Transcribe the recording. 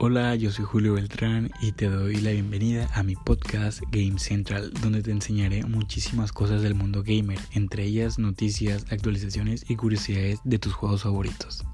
Hola, yo soy Julio Beltrán y te doy la bienvenida a mi podcast Game Central, donde te enseñaré muchísimas cosas del mundo gamer, entre ellas noticias, actualizaciones y curiosidades de tus juegos favoritos.